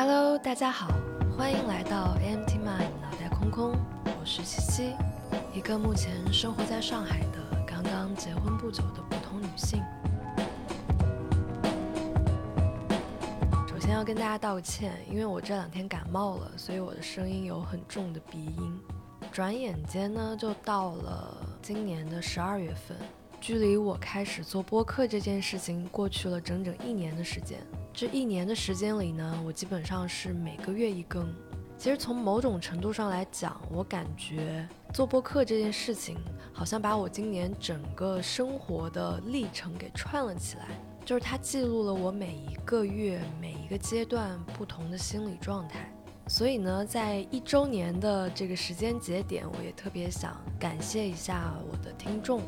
Hello，大家好，欢迎来到 AMT Mind 脑袋空空，我是七七，一个目前生活在上海的刚刚结婚不久的普通女性。首先要跟大家道个歉，因为我这两天感冒了，所以我的声音有很重的鼻音。转眼间呢，就到了今年的十二月份，距离我开始做播客这件事情过去了整整一年的时间。这一年的时间里呢，我基本上是每个月一更。其实从某种程度上来讲，我感觉做播客这件事情，好像把我今年整个生活的历程给串了起来。就是它记录了我每一个月、每一个阶段不同的心理状态。所以呢，在一周年的这个时间节点，我也特别想感谢一下我的听众，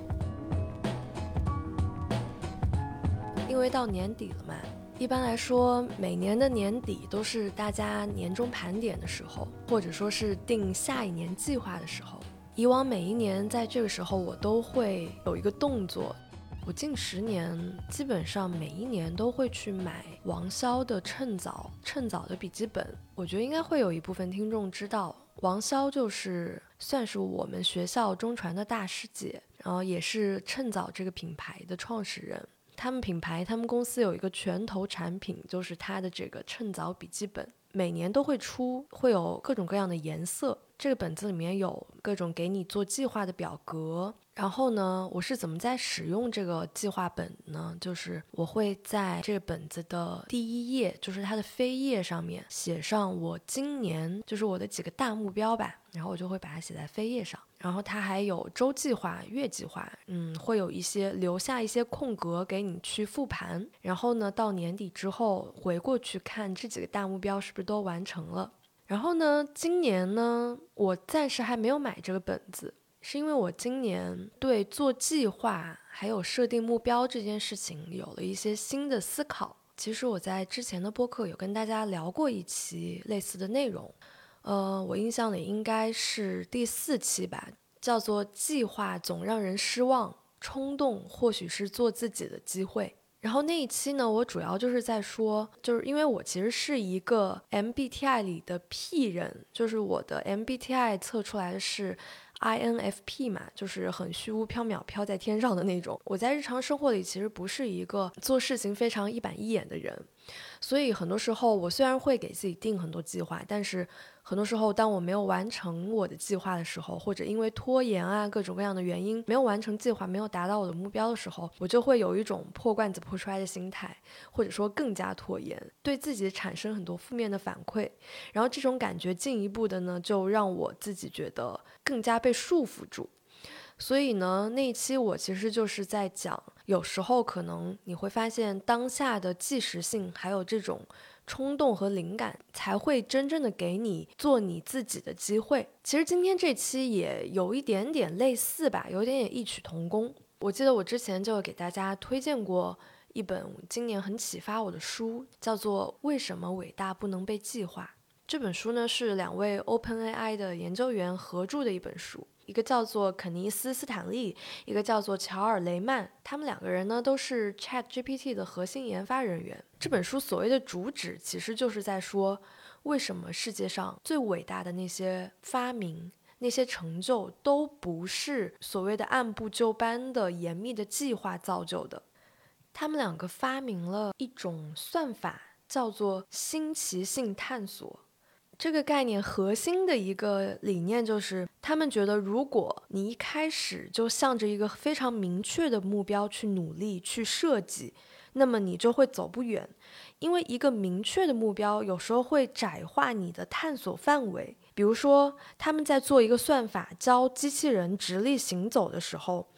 因为到年底了嘛。一般来说，每年的年底都是大家年终盘点的时候，或者说是定下一年计划的时候。以往每一年在这个时候，我都会有一个动作。我近十年基本上每一年都会去买王潇的《趁早》《趁早》的笔记本。我觉得应该会有一部分听众知道，王潇就是算是我们学校中传的大师姐，然后也是《趁早》这个品牌的创始人。他们品牌，他们公司有一个拳头产品，就是它的这个《趁早》笔记本，每年都会出，会有各种各样的颜色。这个本子里面有各种给你做计划的表格。然后呢，我是怎么在使用这个计划本呢？就是我会在这个本子的第一页，就是它的扉页上面写上我今年就是我的几个大目标吧，然后我就会把它写在扉页上。然后它还有周计划、月计划，嗯，会有一些留下一些空格给你去复盘。然后呢，到年底之后回过去看这几个大目标是不是都完成了。然后呢，今年呢，我暂时还没有买这个本子。是因为我今年对做计划还有设定目标这件事情有了一些新的思考。其实我在之前的播客有跟大家聊过一期类似的内容，呃，我印象里应该是第四期吧，叫做“计划总让人失望，冲动或许是做自己的机会”。然后那一期呢，我主要就是在说，就是因为我其实是一个 MBTI 里的 P 人，就是我的 MBTI 测出来的是。INFP 嘛，就是很虚无缥缈、飘在天上的那种。我在日常生活里其实不是一个做事情非常一板一眼的人，所以很多时候我虽然会给自己定很多计划，但是。很多时候，当我没有完成我的计划的时候，或者因为拖延啊各种各样的原因没有完成计划、没有达到我的目标的时候，我就会有一种破罐子破摔的心态，或者说更加拖延，对自己产生很多负面的反馈。然后这种感觉进一步的呢，就让我自己觉得更加被束缚住。所以呢，那一期我其实就是在讲，有时候可能你会发现当下的即时性，还有这种。冲动和灵感才会真正的给你做你自己的机会。其实今天这期也有一点点类似吧，有点点异曲同工。我记得我之前就给大家推荐过一本今年很启发我的书，叫做《为什么伟大不能被计划》。这本书呢是两位 OpenAI 的研究员合著的一本书。一个叫做肯尼斯·斯坦利，一个叫做乔尔·雷曼，他们两个人呢都是 Chat GPT 的核心研发人员。这本书所谓的主旨，其实就是在说，为什么世界上最伟大的那些发明、那些成就，都不是所谓的按部就班的严密的计划造就的。他们两个发明了一种算法，叫做新奇性探索。这个概念核心的一个理念就是，他们觉得，如果你一开始就向着一个非常明确的目标去努力去设计，那么你就会走不远，因为一个明确的目标有时候会窄化你的探索范围。比如说，他们在做一个算法教机器人直立行走的时候，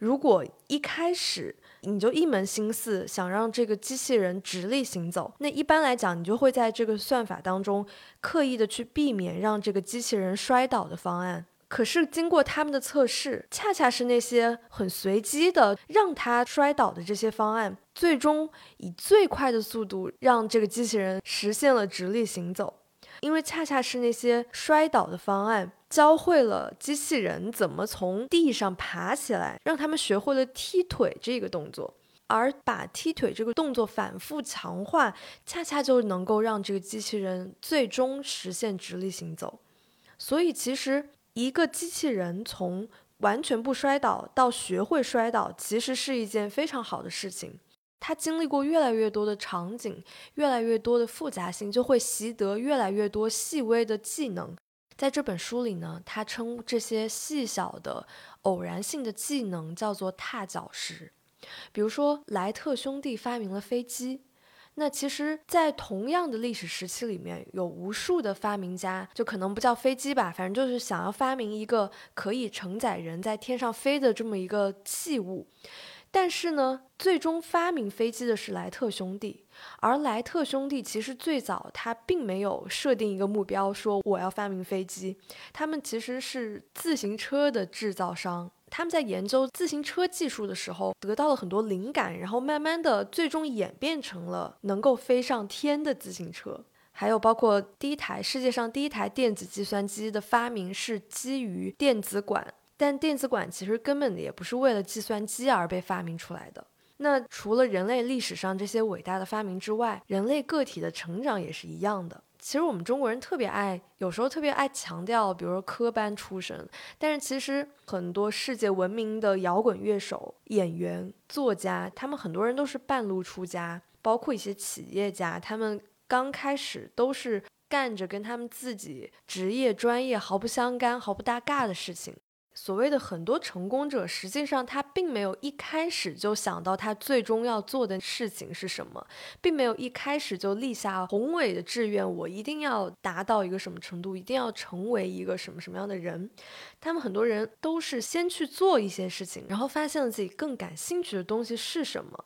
如果一开始你就一门心思想让这个机器人直立行走，那一般来讲，你就会在这个算法当中刻意的去避免让这个机器人摔倒的方案。可是经过他们的测试，恰恰是那些很随机的让它摔倒的这些方案，最终以最快的速度让这个机器人实现了直立行走。因为恰恰是那些摔倒的方案，教会了机器人怎么从地上爬起来，让他们学会了踢腿这个动作。而把踢腿这个动作反复强化，恰恰就能够让这个机器人最终实现直立行走。所以，其实一个机器人从完全不摔倒到学会摔倒，其实是一件非常好的事情。他经历过越来越多的场景，越来越多的复杂性，就会习得越来越多细微的技能。在这本书里呢，他称这些细小的偶然性的技能叫做踏脚石。比如说，莱特兄弟发明了飞机。那其实，在同样的历史时期里面，有无数的发明家，就可能不叫飞机吧，反正就是想要发明一个可以承载人在天上飞的这么一个器物。但是呢，最终发明飞机的是莱特兄弟。而莱特兄弟其实最早他并没有设定一个目标，说我要发明飞机。他们其实是自行车的制造商。他们在研究自行车技术的时候，得到了很多灵感，然后慢慢的，最终演变成了能够飞上天的自行车。还有包括第一台世界上第一台电子计算机的发明是基于电子管，但电子管其实根本也不是为了计算机而被发明出来的。那除了人类历史上这些伟大的发明之外，人类个体的成长也是一样的。其实我们中国人特别爱，有时候特别爱强调，比如说科班出身。但是其实很多世界闻名的摇滚乐手、演员、作家，他们很多人都是半路出家，包括一些企业家，他们刚开始都是干着跟他们自己职业专业毫不相干、毫不搭嘎的事情。所谓的很多成功者，实际上他并没有一开始就想到他最终要做的事情是什么，并没有一开始就立下宏伟的志愿，我一定要达到一个什么程度，一定要成为一个什么什么样的人。他们很多人都是先去做一些事情，然后发现了自己更感兴趣的东西是什么。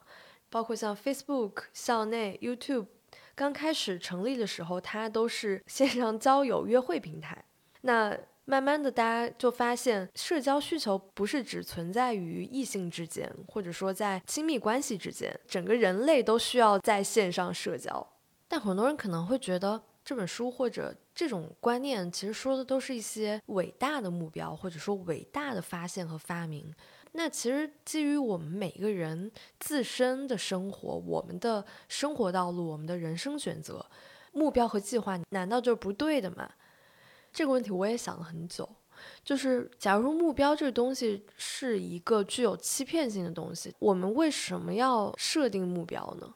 包括像 Facebook、校内 YouTube，刚开始成立的时候，它都是线上交友约会平台。那慢慢的，大家就发现，社交需求不是只存在于异性之间，或者说在亲密关系之间，整个人类都需要在线上社交。但很多人可能会觉得，这本书或者这种观念，其实说的都是一些伟大的目标，或者说伟大的发现和发明。那其实基于我们每个人自身的生活，我们的生活道路，我们的人生选择，目标和计划，难道就是不对的吗？这个问题我也想了很久，就是假如说目标这个东西是一个具有欺骗性的东西，我们为什么要设定目标呢？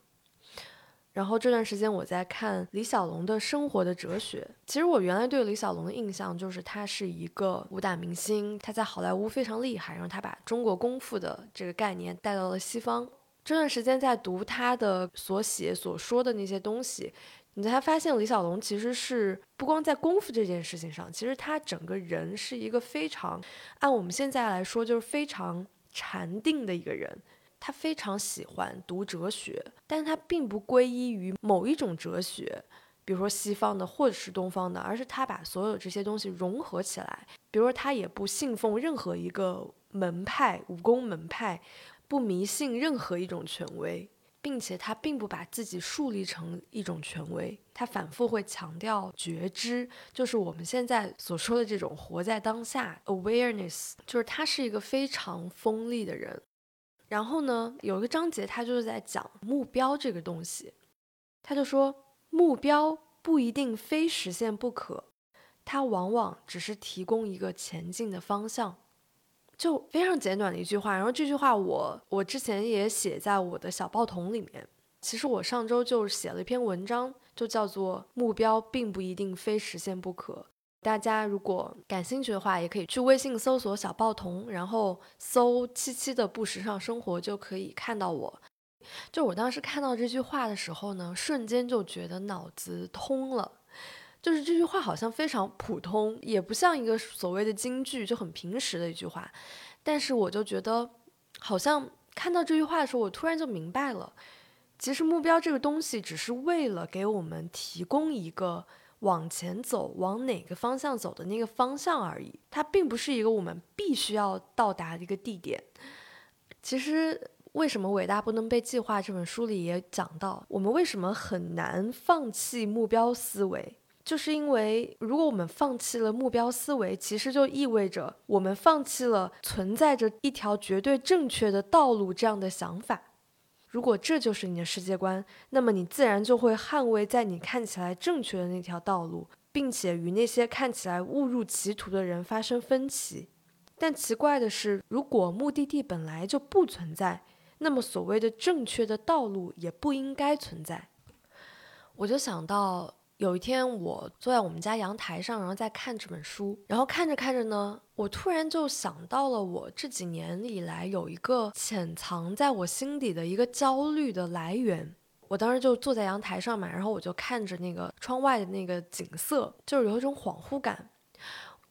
然后这段时间我在看李小龙的生活的哲学。其实我原来对李小龙的印象就是他是一个武打明星，他在好莱坞非常厉害，然后他把中国功夫的这个概念带到了西方。这段时间在读他的所写所说的那些东西。你才发现李小龙其实是不光在功夫这件事情上，其实他整个人是一个非常，按我们现在来说就是非常禅定的一个人。他非常喜欢读哲学，但他并不归依于某一种哲学，比如说西方的或者是东方的，而是他把所有这些东西融合起来。比如说他也不信奉任何一个门派，武功门派，不迷信任何一种权威。并且他并不把自己树立成一种权威，他反复会强调觉知，就是我们现在所说的这种活在当下 （awareness），就是他是一个非常锋利的人。然后呢，有一个章节他就是在讲目标这个东西，他就说目标不一定非实现不可，它往往只是提供一个前进的方向。就非常简短的一句话，然后这句话我我之前也写在我的小报童里面。其实我上周就写了一篇文章，就叫做“目标并不一定非实现不可”。大家如果感兴趣的话，也可以去微信搜索“小报童”，然后搜“七七的不时尚生活”，就可以看到我。就我当时看到这句话的时候呢，瞬间就觉得脑子通了。就是这句话好像非常普通，也不像一个所谓的金句，就很平时的一句话。但是我就觉得，好像看到这句话的时候，我突然就明白了，其实目标这个东西只是为了给我们提供一个往前走、往哪个方向走的那个方向而已，它并不是一个我们必须要到达的一个地点。其实，为什么《伟大不能被计划》这本书里也讲到，我们为什么很难放弃目标思维？就是因为，如果我们放弃了目标思维，其实就意味着我们放弃了存在着一条绝对正确的道路这样的想法。如果这就是你的世界观，那么你自然就会捍卫在你看起来正确的那条道路，并且与那些看起来误入歧途的人发生分歧。但奇怪的是，如果目的地本来就不存在，那么所谓的正确的道路也不应该存在。我就想到。有一天，我坐在我们家阳台上，然后在看这本书，然后看着看着呢，我突然就想到了我这几年以来有一个潜藏在我心底的一个焦虑的来源。我当时就坐在阳台上嘛，然后我就看着那个窗外的那个景色，就是有一种恍惚感。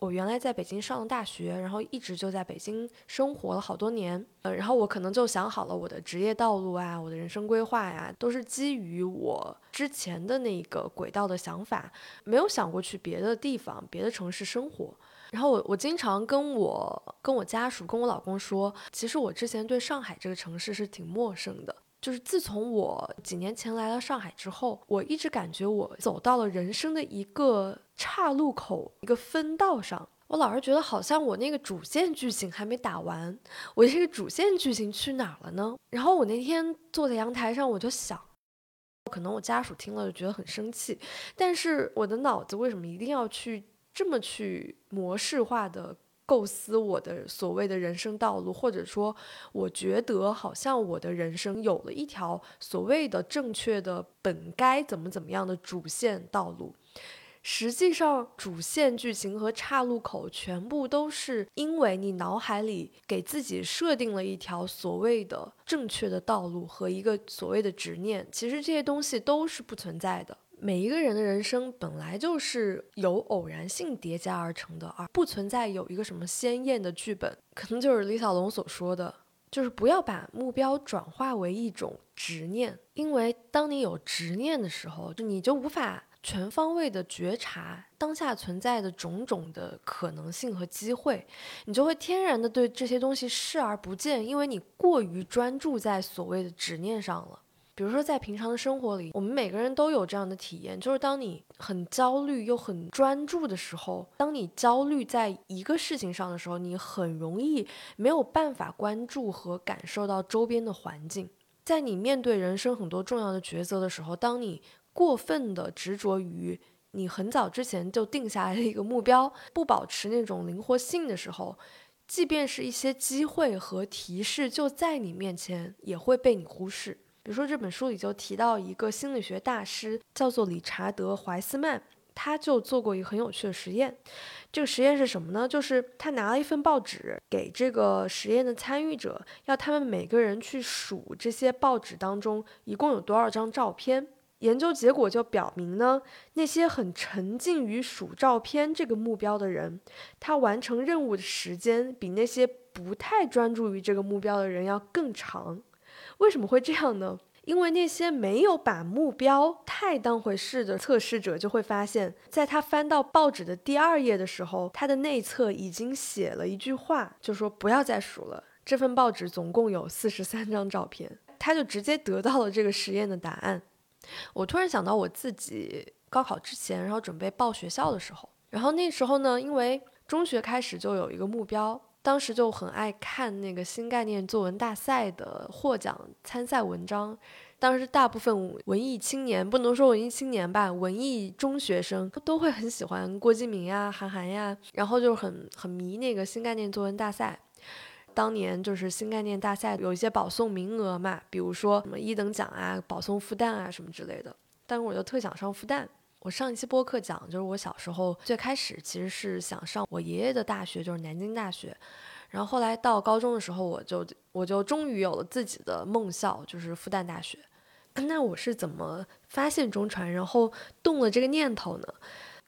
我原来在北京上了大学，然后一直就在北京生活了好多年，呃，然后我可能就想好了我的职业道路啊，我的人生规划呀，都是基于我之前的那个轨道的想法，没有想过去别的地方、别的城市生活。然后我我经常跟我跟我家属、跟我老公说，其实我之前对上海这个城市是挺陌生的。就是自从我几年前来了上海之后，我一直感觉我走到了人生的一个岔路口，一个分道上。我老是觉得好像我那个主线剧情还没打完，我这个主线剧情去哪了呢？然后我那天坐在阳台上，我就想，可能我家属听了就觉得很生气，但是我的脑子为什么一定要去这么去模式化的？构思我的所谓的人生道路，或者说，我觉得好像我的人生有了一条所谓的正确的本该怎么怎么样的主线道路。实际上，主线剧情和岔路口全部都是因为你脑海里给自己设定了一条所谓的正确的道路和一个所谓的执念。其实这些东西都是不存在的。每一个人的人生本来就是由偶然性叠加而成的，而不存在有一个什么鲜艳的剧本。可能就是李小龙所说的，就是不要把目标转化为一种执念，因为当你有执念的时候，就你就无法全方位的觉察当下存在的种种的可能性和机会，你就会天然的对这些东西视而不见，因为你过于专注在所谓的执念上了。比如说，在平常的生活里，我们每个人都有这样的体验，就是当你很焦虑又很专注的时候，当你焦虑在一个事情上的时候，你很容易没有办法关注和感受到周边的环境。在你面对人生很多重要的抉择的时候，当你过分的执着于你很早之前就定下来的一个目标，不保持那种灵活性的时候，即便是一些机会和提示就在你面前，也会被你忽视。比如说，这本书里就提到一个心理学大师，叫做理查德·怀斯曼，他就做过一个很有趣的实验。这个实验是什么呢？就是他拿了一份报纸给这个实验的参与者，要他们每个人去数这些报纸当中一共有多少张照片。研究结果就表明呢，那些很沉浸于数照片这个目标的人，他完成任务的时间比那些不太专注于这个目标的人要更长。为什么会这样呢？因为那些没有把目标太当回事的测试者，就会发现，在他翻到报纸的第二页的时候，他的内侧已经写了一句话，就说不要再数了。这份报纸总共有四十三张照片，他就直接得到了这个实验的答案。我突然想到我自己高考之前，然后准备报学校的时候，然后那时候呢，因为中学开始就有一个目标。当时就很爱看那个新概念作文大赛的获奖参赛文章，当时大部分文艺青年不能说文艺青年吧，文艺中学生都会很喜欢郭敬明呀、韩寒呀，然后就很很迷那个新概念作文大赛。当年就是新概念大赛有一些保送名额嘛，比如说什么一等奖啊、保送复旦啊什么之类的。但是我就特想上复旦。我上一期播客讲，就是我小时候最开始其实是想上我爷爷的大学，就是南京大学。然后后来到高中的时候，我就我就终于有了自己的梦校，就是复旦大学。那我是怎么发现中传，然后动了这个念头呢？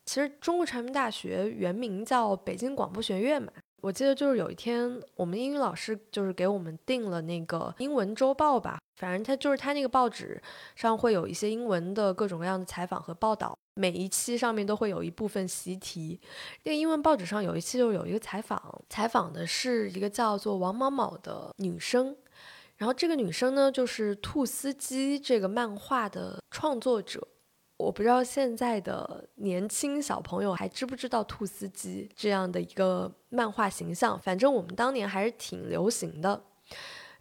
其实中国传媒大学原名叫北京广播学院嘛。我记得就是有一天，我们英语老师就是给我们订了那个英文周报吧，反正他就是他那个报纸上会有一些英文的各种各样的采访和报道，每一期上面都会有一部分习题。那个英文报纸上有一期就有一个采访，采访的是一个叫做王某某的女生，然后这个女生呢就是《兔斯基》这个漫画的创作者。我不知道现在的年轻小朋友还知不知道兔斯基这样的一个漫画形象，反正我们当年还是挺流行的。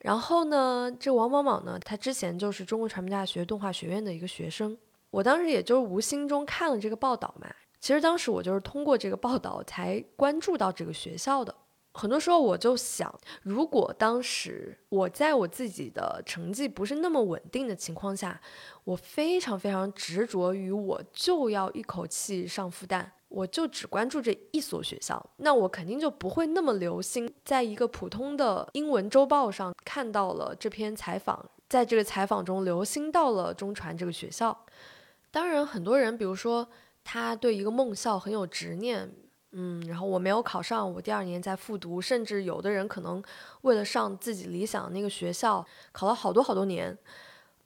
然后呢，这王莽莽呢，他之前就是中国传媒大学动画学院的一个学生。我当时也就是无心中看了这个报道嘛，其实当时我就是通过这个报道才关注到这个学校的。很多时候我就想，如果当时我在我自己的成绩不是那么稳定的情况下，我非常非常执着于我就要一口气上复旦，我就只关注这一所学校，那我肯定就不会那么留心，在一个普通的英文周报上看到了这篇采访，在这个采访中留心到了中传这个学校。当然，很多人，比如说他对一个梦校很有执念。嗯，然后我没有考上，我第二年再复读，甚至有的人可能为了上自己理想那个学校，考了好多好多年，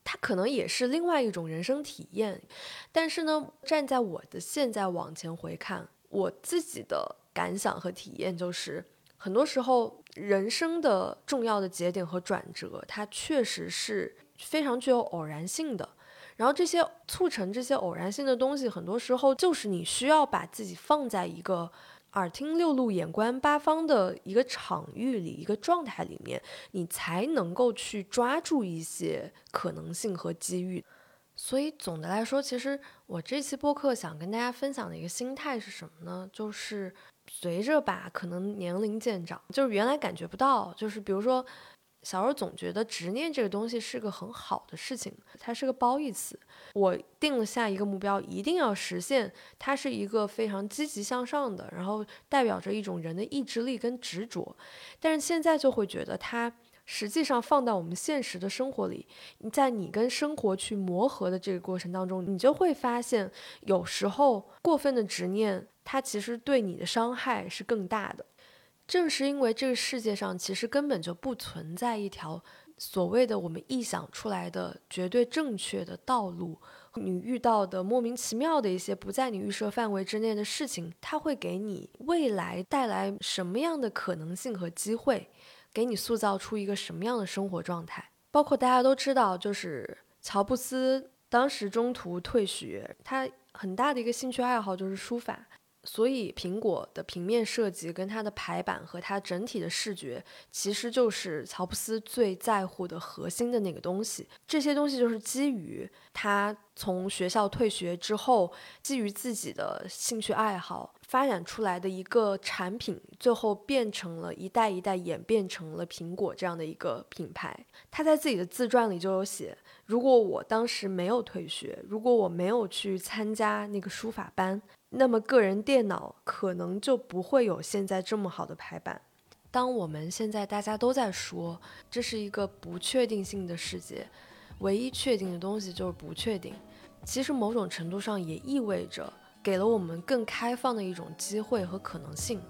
他可能也是另外一种人生体验。但是呢，站在我的现在往前回看，我自己的感想和体验就是，很多时候人生的重要的节点和转折，它确实是非常具有偶然性的。然后这些促成这些偶然性的东西，很多时候就是你需要把自己放在一个耳听六路、眼观八方的一个场域里、一个状态里面，你才能够去抓住一些可能性和机遇。所以总的来说，其实我这期播客想跟大家分享的一个心态是什么呢？就是随着吧，可能年龄渐长，就是原来感觉不到，就是比如说。小时候总觉得执念这个东西是个很好的事情，它是个褒义词。我定了下一个目标，一定要实现，它是一个非常积极向上的，然后代表着一种人的意志力跟执着。但是现在就会觉得，它实际上放到我们现实的生活里，在你跟生活去磨合的这个过程当中，你就会发现，有时候过分的执念，它其实对你的伤害是更大的。正是因为这个世界上其实根本就不存在一条所谓的我们臆想出来的绝对正确的道路，你遇到的莫名其妙的一些不在你预设范围之内的事情，它会给你未来带来什么样的可能性和机会，给你塑造出一个什么样的生活状态？包括大家都知道，就是乔布斯当时中途退学，他很大的一个兴趣爱好就是书法。所以，苹果的平面设计跟它的排版和它整体的视觉，其实就是乔布斯最在乎的核心的那个东西。这些东西就是基于他从学校退学之后，基于自己的兴趣爱好发展出来的一个产品，最后变成了一代一代演变成了苹果这样的一个品牌。他在自己的自传里就有写：如果我当时没有退学，如果我没有去参加那个书法班。那么个人电脑可能就不会有现在这么好的排版。当我们现在大家都在说这是一个不确定性的世界，唯一确定的东西就是不确定。其实某种程度上也意味着给了我们更开放的一种机会和可能性，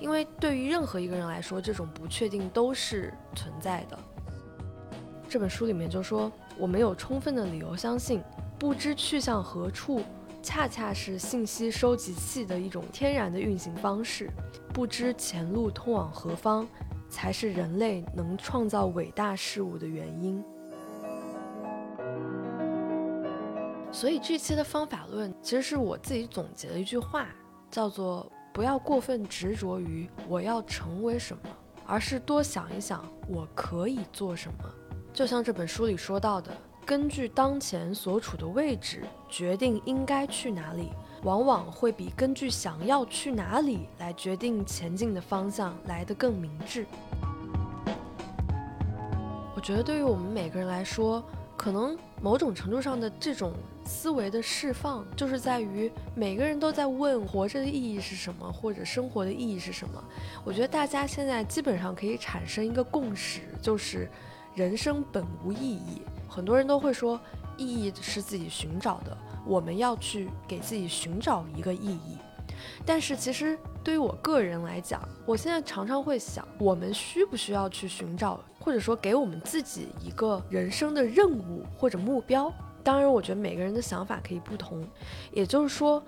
因为对于任何一个人来说，这种不确定都是存在的。这本书里面就说，我们有充分的理由相信，不知去向何处。恰恰是信息收集器的一种天然的运行方式，不知前路通往何方，才是人类能创造伟大事物的原因。所以这期的方法论其实是我自己总结的一句话，叫做“不要过分执着于我要成为什么，而是多想一想我可以做什么”。就像这本书里说到的。根据当前所处的位置决定应该去哪里，往往会比根据想要去哪里来决定前进的方向来得更明智。我觉得对于我们每个人来说，可能某种程度上的这种思维的释放，就是在于每个人都在问活着的意义是什么，或者生活的意义是什么。我觉得大家现在基本上可以产生一个共识，就是人生本无意义。很多人都会说，意义是自己寻找的，我们要去给自己寻找一个意义。但是，其实对于我个人来讲，我现在常常会想，我们需不需要去寻找，或者说给我们自己一个人生的任务或者目标？当然，我觉得每个人的想法可以不同。也就是说，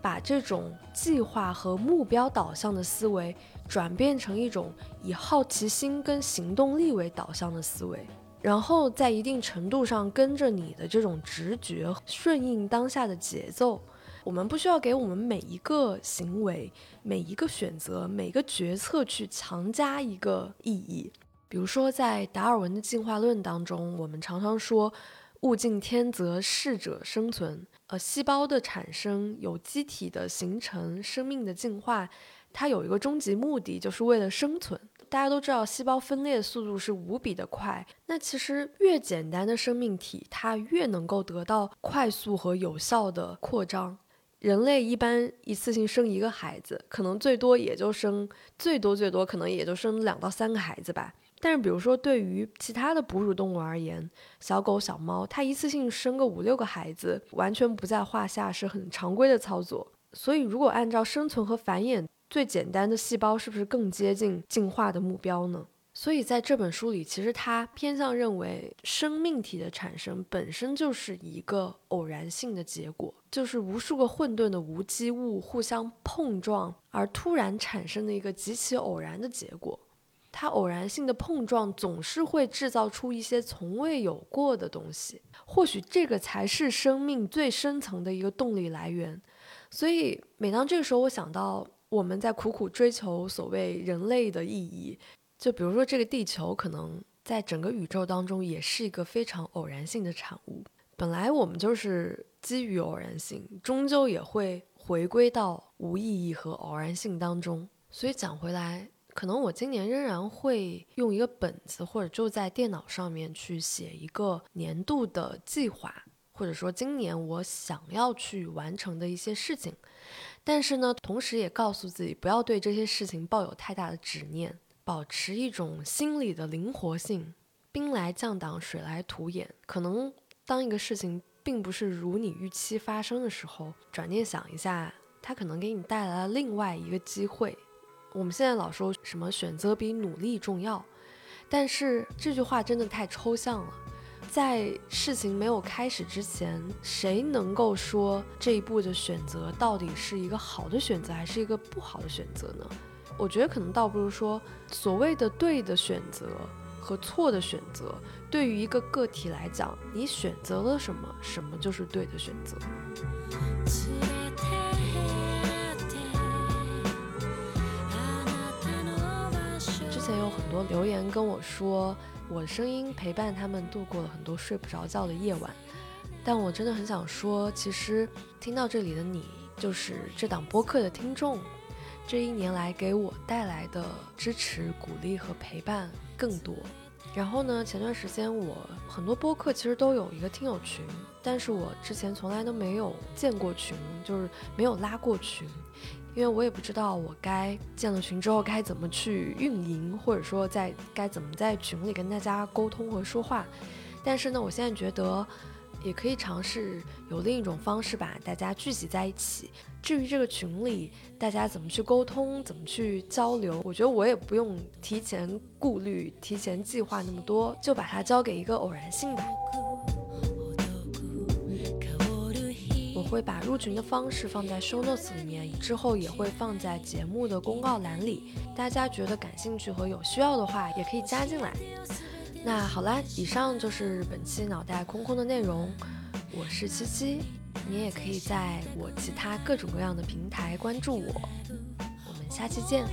把这种计划和目标导向的思维，转变成一种以好奇心跟行动力为导向的思维。然后在一定程度上跟着你的这种直觉，顺应当下的节奏。我们不需要给我们每一个行为、每一个选择、每个决策去强加一个意义。比如说，在达尔文的进化论当中，我们常常说“物竞天择，适者生存”。呃，细胞的产生、有机体的形成、生命的进化，它有一个终极目的，就是为了生存。大家都知道，细胞分裂的速度是无比的快。那其实越简单的生命体，它越能够得到快速和有效的扩张。人类一般一次性生一个孩子，可能最多也就生最多最多可能也就生两到三个孩子吧。但是，比如说对于其他的哺乳动物而言，小狗、小猫，它一次性生个五六个孩子，完全不在话下，是很常规的操作。所以，如果按照生存和繁衍最简单的细胞，是不是更接近进化的目标呢？所以，在这本书里，其实它偏向认为，生命体的产生本身就是一个偶然性的结果，就是无数个混沌的无机物互相碰撞而突然产生的一个极其偶然的结果。它偶然性的碰撞总是会制造出一些从未有过的东西，或许这个才是生命最深层的一个动力来源。所以，每当这个时候，我想到我们在苦苦追求所谓人类的意义，就比如说这个地球，可能在整个宇宙当中也是一个非常偶然性的产物。本来我们就是基于偶然性，终究也会回归到无意义和偶然性当中。所以讲回来。可能我今年仍然会用一个本子，或者就在电脑上面去写一个年度的计划，或者说今年我想要去完成的一些事情。但是呢，同时也告诉自己不要对这些事情抱有太大的执念，保持一种心理的灵活性。兵来将挡，水来土掩。可能当一个事情并不是如你预期发生的时候，转念想一下，它可能给你带来了另外一个机会。我们现在老说什么选择比努力重要，但是这句话真的太抽象了。在事情没有开始之前，谁能够说这一步的选择到底是一个好的选择还是一个不好的选择呢？我觉得可能倒不如说，所谓的对的选择和错的选择，对于一个个体来讲，你选择了什么，什么就是对的选择。有很多留言跟我说，我的声音陪伴他们度过了很多睡不着觉的夜晚。但我真的很想说，其实听到这里的你，就是这档播客的听众。这一年来给我带来的支持、鼓励和陪伴更多。然后呢，前段时间我很多播客其实都有一个听友群，但是我之前从来都没有建过群，就是没有拉过群。因为我也不知道我该建了群之后该怎么去运营，或者说在该怎么在群里跟大家沟通和说话。但是呢，我现在觉得也可以尝试有另一种方式把大家聚集在一起。至于这个群里大家怎么去沟通、怎么去交流，我觉得我也不用提前顾虑、提前计划那么多，就把它交给一个偶然性吧。我会把入群的方式放在 show notes 里面，之后也会放在节目的公告栏里。大家觉得感兴趣和有需要的话，也可以加进来。那好啦，以上就是本期脑袋空空的内容。我是七七，你也可以在我其他各种各样的平台关注我。我们下期见。